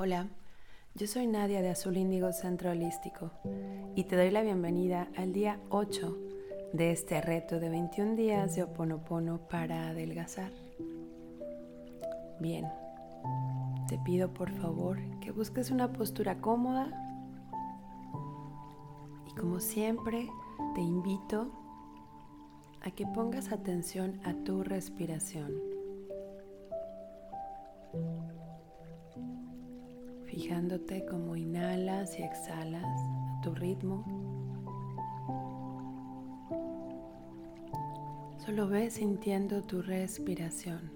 Hola, yo soy Nadia de Azul Índigo Centro Holístico y te doy la bienvenida al día 8 de este reto de 21 días de Oponopono para adelgazar. Bien, te pido por favor que busques una postura cómoda y como siempre te invito a que pongas atención a tu respiración. Fijándote como inhalas y exhalas a tu ritmo. Solo ve sintiendo tu respiración.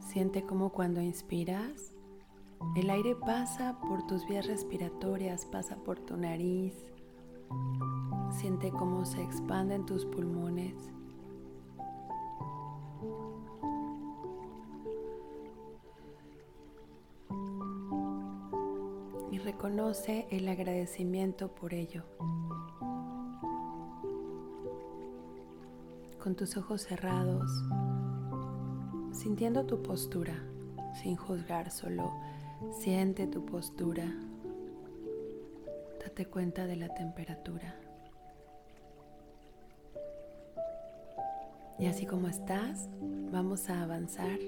Siente como cuando inspiras, el aire pasa por tus vías respiratorias, pasa por tu nariz. Siente cómo se expanden tus pulmones reconoce el agradecimiento por ello. Con tus ojos cerrados, sintiendo tu postura, sin juzgar, solo siente tu postura. Date cuenta de la temperatura. Y así como estás, vamos a avanzar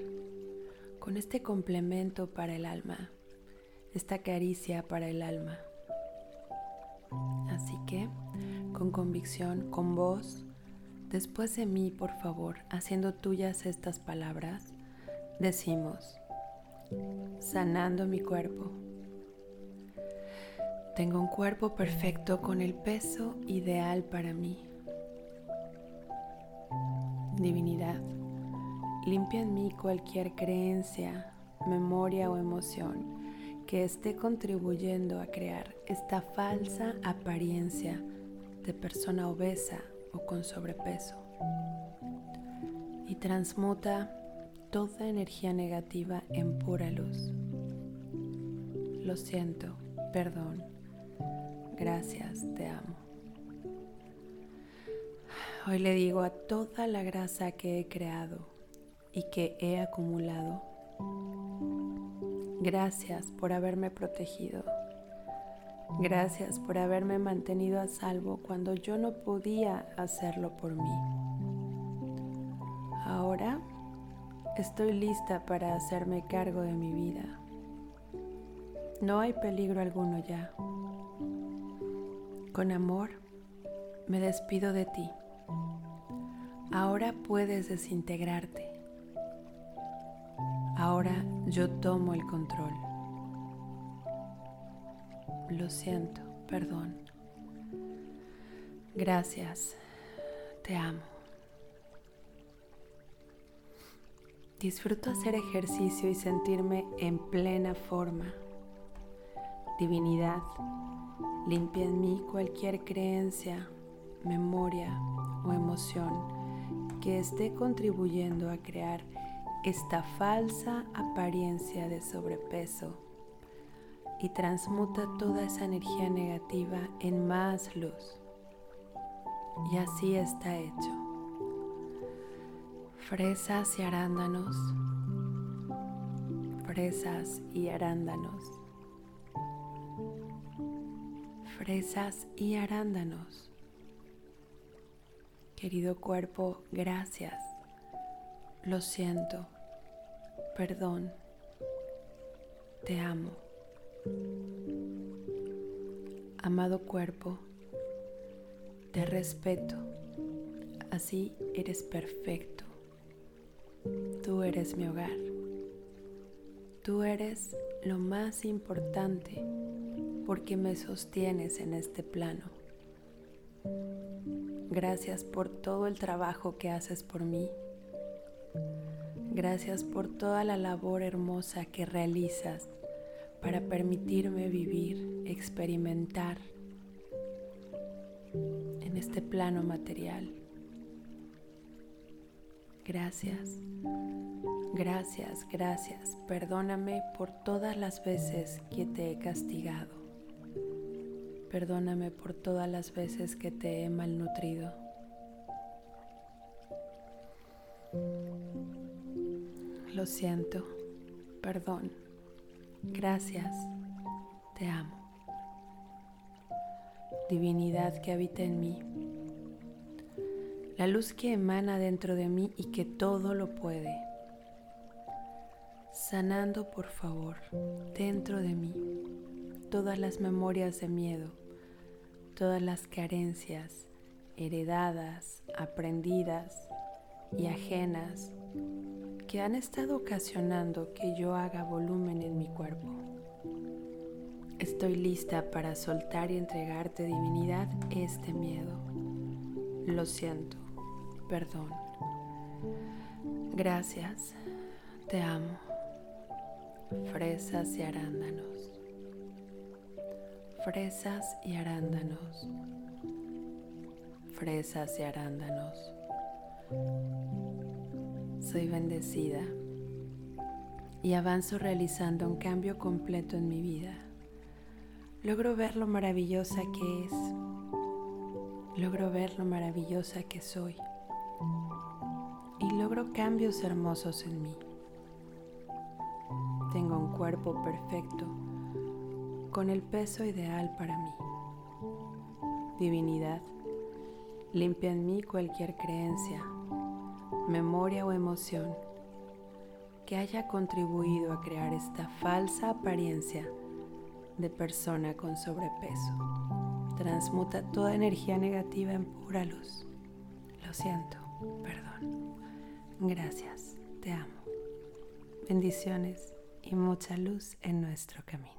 con este complemento para el alma esta caricia para el alma. Así que, con convicción, con voz, después de mí, por favor, haciendo tuyas estas palabras, decimos, sanando mi cuerpo. Tengo un cuerpo perfecto con el peso ideal para mí. Divinidad, limpia en mí cualquier creencia, memoria o emoción que esté contribuyendo a crear esta falsa apariencia de persona obesa o con sobrepeso y transmuta toda energía negativa en pura luz. Lo siento, perdón, gracias, te amo. Hoy le digo a toda la grasa que he creado y que he acumulado, Gracias por haberme protegido. Gracias por haberme mantenido a salvo cuando yo no podía hacerlo por mí. Ahora estoy lista para hacerme cargo de mi vida. No hay peligro alguno ya. Con amor, me despido de ti. Ahora puedes desintegrarte. Ahora yo tomo el control. Lo siento, perdón. Gracias, te amo. Disfruto hacer ejercicio y sentirme en plena forma. Divinidad, limpia en mí cualquier creencia, memoria o emoción que esté contribuyendo a crear esta falsa apariencia de sobrepeso y transmuta toda esa energía negativa en más luz. Y así está hecho. Fresas y arándanos, fresas y arándanos, fresas y arándanos. Querido cuerpo, gracias lo siento, perdón, te amo. Amado cuerpo, te respeto, así eres perfecto. Tú eres mi hogar. Tú eres lo más importante porque me sostienes en este plano. Gracias por todo el trabajo que haces por mí Gracias por toda la labor hermosa que realizas para permitirme vivir, experimentar en este plano material. Gracias, gracias, gracias. Perdóname por todas las veces que te he castigado. Perdóname por todas las veces que te he malnutrido. Lo siento. Perdón. Gracias. Te amo. Divinidad que habita en mí. La luz que emana dentro de mí y que todo lo puede. Sanando, por favor, dentro de mí todas las memorias de miedo, todas las carencias heredadas, aprendidas y ajenas que han estado ocasionando que yo haga volumen en mi cuerpo. Estoy lista para soltar y entregarte, divinidad, este miedo. Lo siento, perdón. Gracias, te amo. Fresas y arándanos. Fresas y arándanos. Fresas y arándanos. Soy bendecida y avanzo realizando un cambio completo en mi vida. Logro ver lo maravillosa que es. Logro ver lo maravillosa que soy. Y logro cambios hermosos en mí. Tengo un cuerpo perfecto con el peso ideal para mí. Divinidad, limpia en mí cualquier creencia memoria o emoción que haya contribuido a crear esta falsa apariencia de persona con sobrepeso. Transmuta toda energía negativa en pura luz. Lo siento, perdón. Gracias, te amo. Bendiciones y mucha luz en nuestro camino.